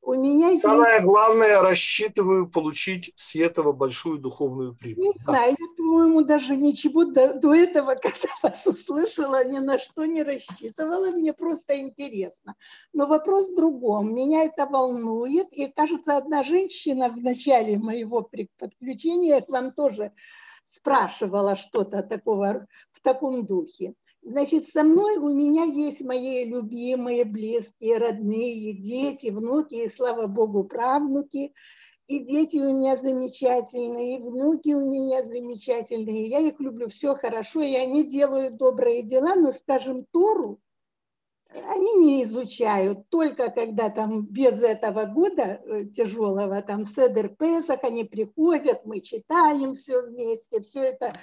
у меня Самое есть... главное, рассчитываю получить с этого большую духовную прибыль. Не да. знаю, я, по-моему, даже ничего до, до этого, когда вас услышала, ни на что не рассчитывала, мне просто интересно. Но вопрос в другом. Меня это волнует, и, кажется, одна женщина в начале моего подключения к вам тоже спрашивала что-то такого в таком духе. Значит, со мной у меня есть мои любимые, близкие, родные, дети, внуки и, слава богу, правнуки. и дети у меня замечательные, и внуки у меня замечательные. Я их люблю, все хорошо, и они делают добрые дела, но, скажем, Тору они не изучают, только когда там без этого года э, тяжелого, там Седер Песах, они приходят, мы читаем все вместе, все это,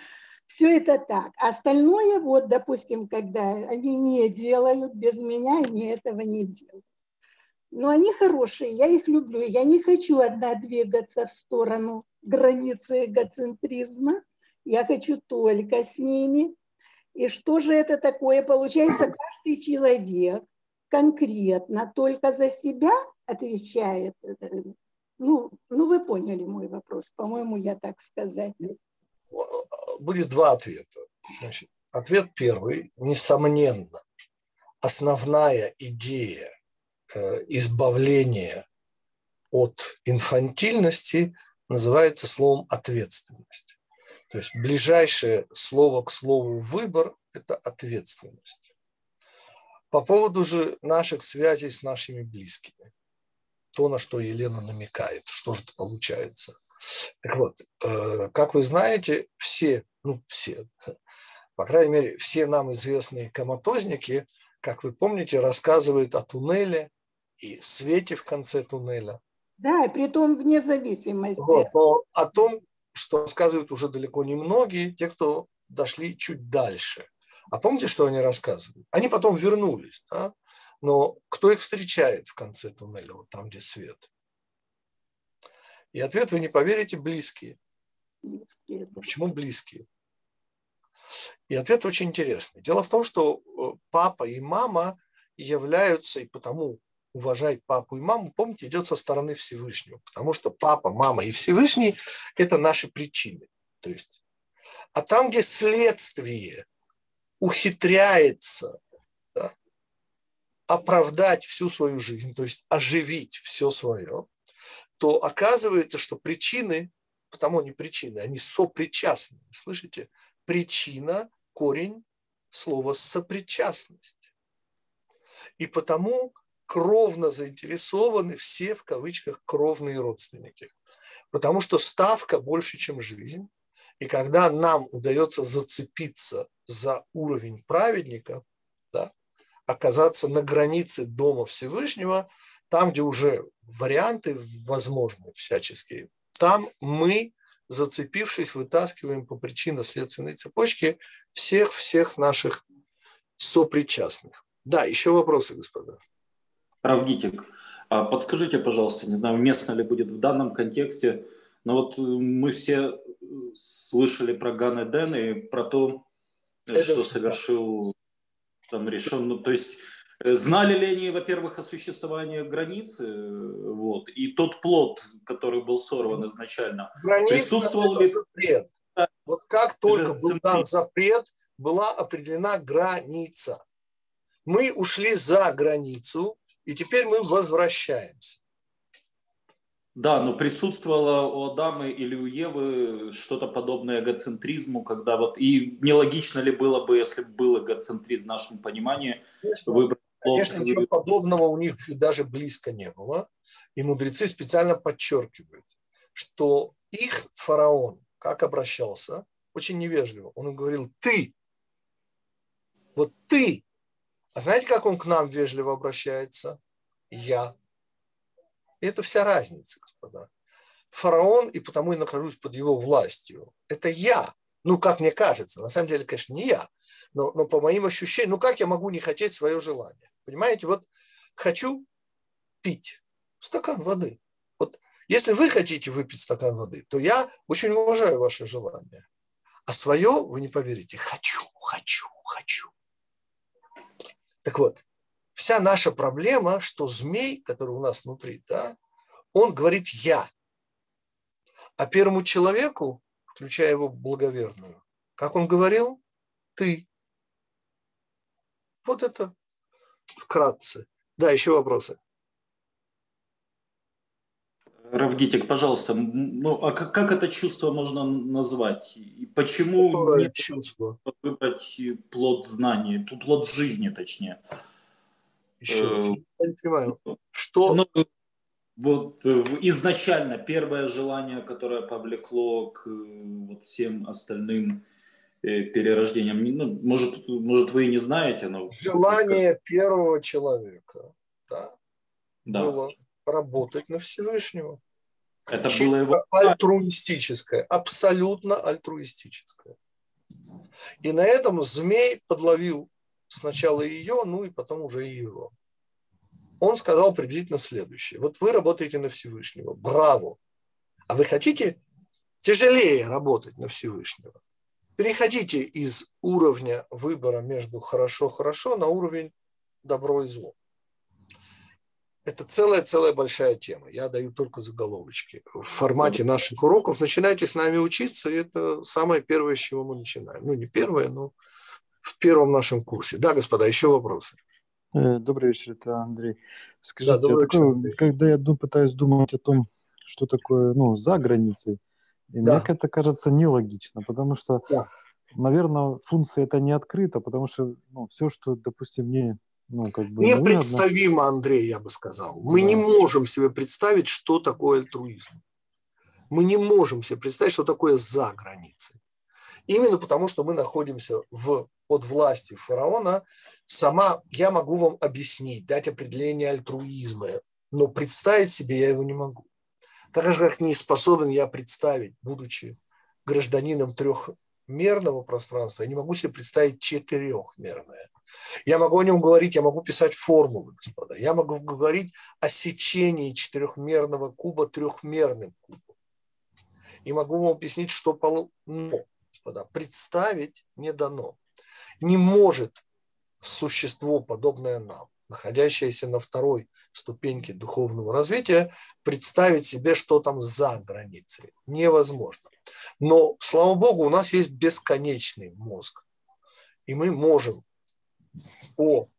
все это так. Остальное, вот, допустим, когда они не делают, без меня они этого не делают. Но они хорошие, я их люблю. Я не хочу одна двигаться в сторону границы эгоцентризма. Я хочу только с ними. И что же это такое? Получается, каждый человек конкретно только за себя отвечает. Ну, ну вы поняли мой вопрос, по-моему, я так сказать. Будет два ответа. Значит, ответ первый, несомненно, основная идея Э, избавление от инфантильности называется словом ответственность. То есть ближайшее слово к слову выбор – это ответственность. По поводу же наших связей с нашими близкими, то, на что Елена намекает, что же это получается. Так вот, э, как вы знаете, все, ну все, по крайней мере, все нам известные коматозники, как вы помните, рассказывают о туннеле, и свете в конце туннеля. Да, и при том вне зависимости. Вот, но о том, что рассказывают уже далеко не многие, те, кто дошли чуть дальше. А помните, что они рассказывают? Они потом вернулись, да? но кто их встречает в конце туннеля, вот там, где свет? И ответ, вы не поверите, близкие. близкие. Почему близкие? И ответ очень интересный. Дело в том, что э, папа и мама являются, и потому уважать папу и маму, помните, идет со стороны Всевышнего, потому что папа, мама и Всевышний – это наши причины. То есть, а там, где следствие ухитряется да, оправдать всю свою жизнь, то есть оживить все свое, то оказывается, что причины, потому не причины, они сопричастны. Слышите? Причина, корень слова сопричастность. И потому кровно заинтересованы все, в кавычках, кровные родственники. Потому что ставка больше, чем жизнь. И когда нам удается зацепиться за уровень праведника, да, оказаться на границе Дома Всевышнего, там, где уже варианты возможны всяческие, там мы, зацепившись, вытаскиваем по причинно-следственной цепочке всех-всех наших сопричастных. Да, еще вопросы, господа. Равгитик, а подскажите, пожалуйста, не знаю, уместно ли будет в данном контексте, но вот э, мы все э, слышали про Ган Эден и про то, Это что совершил там решен, ну, то есть знали ли они, во-первых, о существовании границы, вот, и тот плод, который был сорван изначально, Граница присутствовал ли... запрет. Вот как только был дан запрет, была определена граница. Мы ушли за границу, и теперь мы возвращаемся. Да, но присутствовало у Адама или у Евы что-то подобное эгоцентризму, когда вот и нелогично ли было бы, если бы был эгоцентризм в нашем понимании, Конечно. выбрать Конечно, ничего подобного у них даже близко не было. И мудрецы специально подчеркивают, что их фараон, как обращался, очень невежливо. Он говорил «ты». Вот ты а знаете, как он к нам вежливо обращается? Я. И это вся разница, господа. Фараон, и потому я нахожусь под его властью. Это я. Ну, как мне кажется. На самом деле, конечно, не я. Но, но по моим ощущениям, ну, как я могу не хотеть свое желание? Понимаете, вот хочу пить стакан воды. Вот если вы хотите выпить стакан воды, то я очень уважаю ваше желание. А свое, вы не поверите, хочу, хочу, хочу. Так вот, вся наша проблема, что змей, который у нас внутри, да, он говорит «я». А первому человеку, включая его благоверную, как он говорил, ты. Вот это вкратце. Да, еще вопросы. Равгитик, пожалуйста, ну а как, как это чувство можно назвать? И почему Какое не чувство? выбрать плод знаний, плод жизни, точнее? Еще раз, э, я не понимаю. Что? Ну, вот э, изначально первое желание, которое повлекло к вот всем остальным перерождениям, ну, может, может вы и не знаете, но... Желание первого человека, да, да. было работать на Всевышнего. Это Чисто было его... альтруистическое, абсолютно альтруистическое. И на этом змей подловил сначала ее, ну и потом уже и его. Он сказал приблизительно следующее. Вот вы работаете на Всевышнего. Браво! А вы хотите тяжелее работать на Всевышнего? Переходите из уровня выбора между хорошо-хорошо на уровень добро и зло. Это целая-целая большая тема. Я даю только заголовочки. В формате наших уроков начинайте с нами учиться, и это самое первое, с чего мы начинаем. Ну, не первое, но в первом нашем курсе. Да, господа, еще вопросы? Э, добрый вечер, это Андрей. Скажите, да, такое, вечер, Андрей. когда я пытаюсь думать о том, что такое ну, за границей, и да. мне это кажется нелогично, потому что, да. наверное, функция это не открыта, потому что ну, все, что, допустим, не ну, как бы, Непредставимо, Андрей, я бы сказал. Мы да. не можем себе представить, что такое альтруизм. Мы не можем себе представить, что такое за границей. Именно потому, что мы находимся в, под властью фараона, сама я могу вам объяснить, дать определение альтруизма, но представить себе я его не могу. Так же, как не способен я представить, будучи гражданином трехмерного пространства, я не могу себе представить четырехмерное. Я могу о нем говорить, я могу писать формулы, господа. Я могу говорить о сечении четырехмерного куба трехмерным кубом. И могу вам объяснить, что полно, господа. Представить не дано. Не может существо, подобное нам, находящееся на второй ступеньке духовного развития, представить себе, что там за границей. Невозможно. Но, слава богу, у нас есть бесконечный мозг. И мы можем по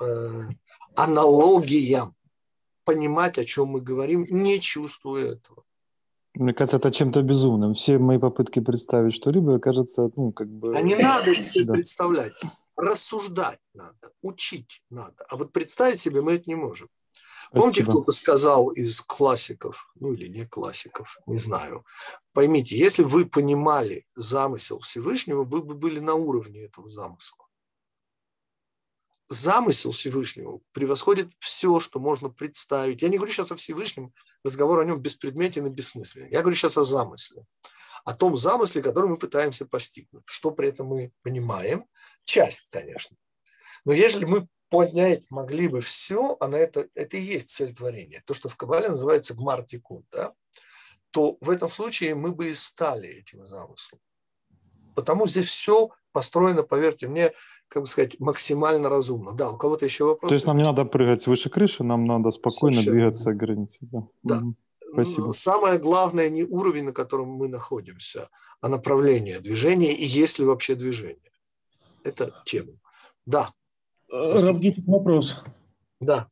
э, аналогиям понимать, о чем мы говорим, не чувствуя этого. Мне кажется, это чем-то безумным. Все мои попытки представить что-либо, кажется, ну, как бы... А не надо себе да. представлять. Рассуждать надо, учить надо. А вот представить себе мы это не можем. Помните, кто-то сказал из классиков, ну или не классиков, не знаю. Поймите, если вы понимали замысел Всевышнего, вы бы были на уровне этого замысла замысел Всевышнего превосходит все, что можно представить. Я не говорю сейчас о Всевышнем, разговор о нем беспредметен и бессмысленен. Я говорю сейчас о замысле. О том замысле, который мы пытаемся постигнуть. Что при этом мы понимаем? Часть, конечно. Но если мы поднять могли бы все, а на это, это и есть цель творения, то, что в Кабале называется гмартикун, да, то в этом случае мы бы и стали этим замыслом. Потому здесь все построено, поверьте мне, как бы сказать, максимально разумно. Да, у кого-то еще вопросы? То есть нам не надо прыгать выше крыши, нам надо спокойно Совершенно. двигаться к границе. Да. да. Спасибо. Самое главное не уровень, на котором мы находимся, а направление движения и есть ли вообще движение. Это тема. Да. Э, Равгитик, вопрос. Да.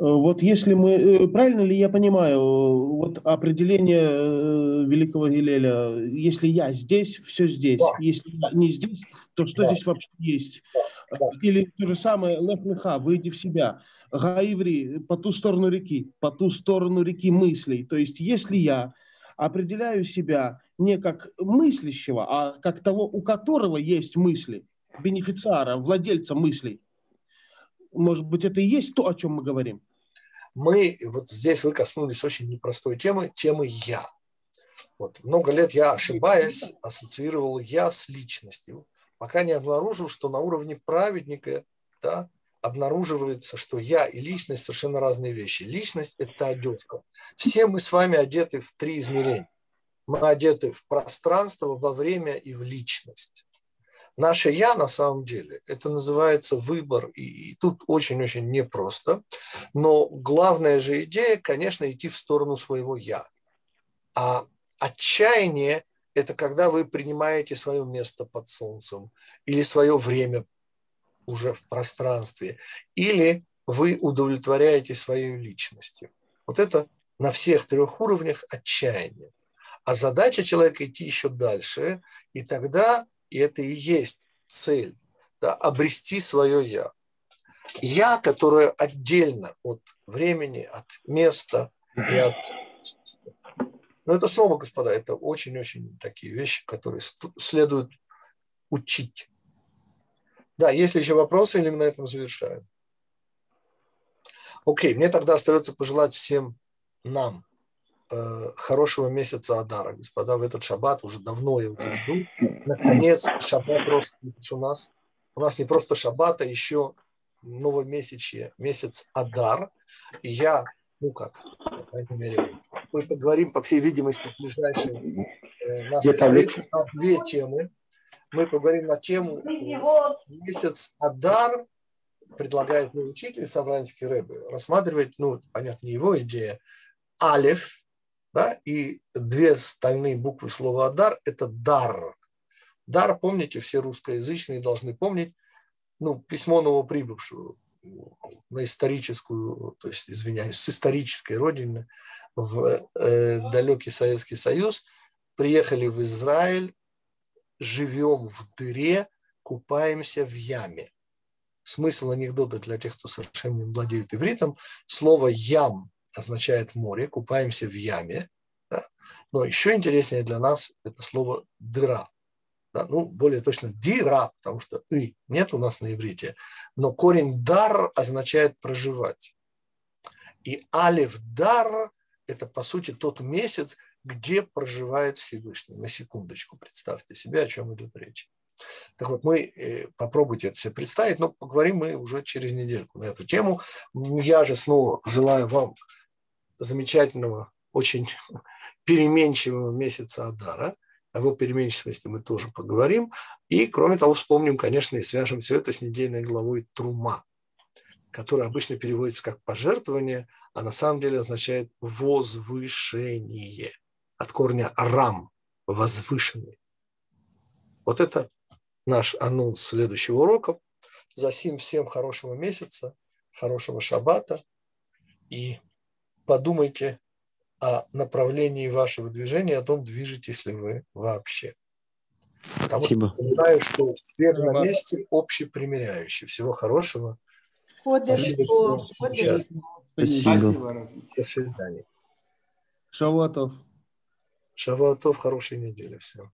Э, вот если мы, э, правильно ли я понимаю, вот определение великого Гилеля, если я здесь, все здесь, да. если я не здесь, то что да. здесь вообще есть? Да. Или то же самое, Лев Миха, выйди в себя. Гаиври, по ту сторону реки, по ту сторону реки мыслей. То есть если я определяю себя не как мыслящего, а как того, у которого есть мысли, бенефициара, владельца мыслей, может быть, это и есть то, о чем мы говорим? Мы, вот здесь вы коснулись очень непростой темы, темы «я». Вот много лет я, ошибаясь, ассоциировал «я» с личностью, пока не обнаружил, что на уровне праведника да, обнаруживается, что я и личность совершенно разные вещи. Личность – это одежка. Все мы с вами одеты в три измерения. Мы одеты в пространство, во время и в личность. Наше «я» на самом деле, это называется выбор, и, и тут очень-очень непросто, но главная же идея, конечно, идти в сторону своего «я». А отчаяние – это когда вы принимаете свое место под солнцем или свое время уже в пространстве, или вы удовлетворяете своей личностью. Вот это на всех трех уровнях отчаяние. А задача человека идти еще дальше, и тогда и это и есть цель, да, обрести свое «я». я, которое отдельно от времени, от места и от... Но это снова, господа, это очень-очень такие вещи, которые следует учить. Да, есть ли еще вопросы, или мы на этом завершаем? Окей, мне тогда остается пожелать всем нам хорошего месяца Адара, господа, в этот шаббат уже давно я уже жду. Наконец, шаббат просто у нас. У нас не просто шаббат, а еще новомесячье, месяц Адар. И я, ну как, по крайней мере, мы поговорим, по всей видимости, в ближайшие э, наши встречи на две темы. Мы поговорим на тему месяц Адар, предлагает мой учитель Савранский Рэбе, рассматривать, ну, понятно, не его идея, Алиф, да, и две стальные буквы слова Адар – это дар. Дар, помните, все русскоязычные должны помнить, ну, письмо новоприбывшего на историческую, то есть, извиняюсь, с исторической родины в э, далекий Советский Союз, приехали в Израиль, живем в дыре, купаемся в яме. Смысл анекдота для тех, кто совершенно не владеет ивритом, слово «ям» означает море, купаемся в яме. Да? Но еще интереснее для нас это слово «дыра» да, ну, более точно дира, потому что и нет у нас на иврите, но корень дар означает проживать. И алиф дар – это, по сути, тот месяц, где проживает Всевышний. На секундочку представьте себе, о чем идет речь. Так вот, мы э, попробуйте это себе представить, но поговорим мы уже через недельку на эту тему. Я же снова желаю вам замечательного, очень переменчивого месяца Адара – о его переменчивости мы тоже поговорим. И, кроме того, вспомним, конечно, и свяжем все это с недельной главой Трума, которая обычно переводится как пожертвование, а на самом деле означает возвышение. От корня рам, возвышенный. Вот это наш анонс следующего урока. Засим всем хорошего месяца, хорошего шаббата. И подумайте о направлении вашего движения, о том, движетесь ли вы вообще. Потому Спасибо. что понимаю, что в первом месте общепримиряющий. Всего хорошего. Спасибо участникам. Спасибо. До свидания. Шавуатов. Шавуатов, хорошей недели всем.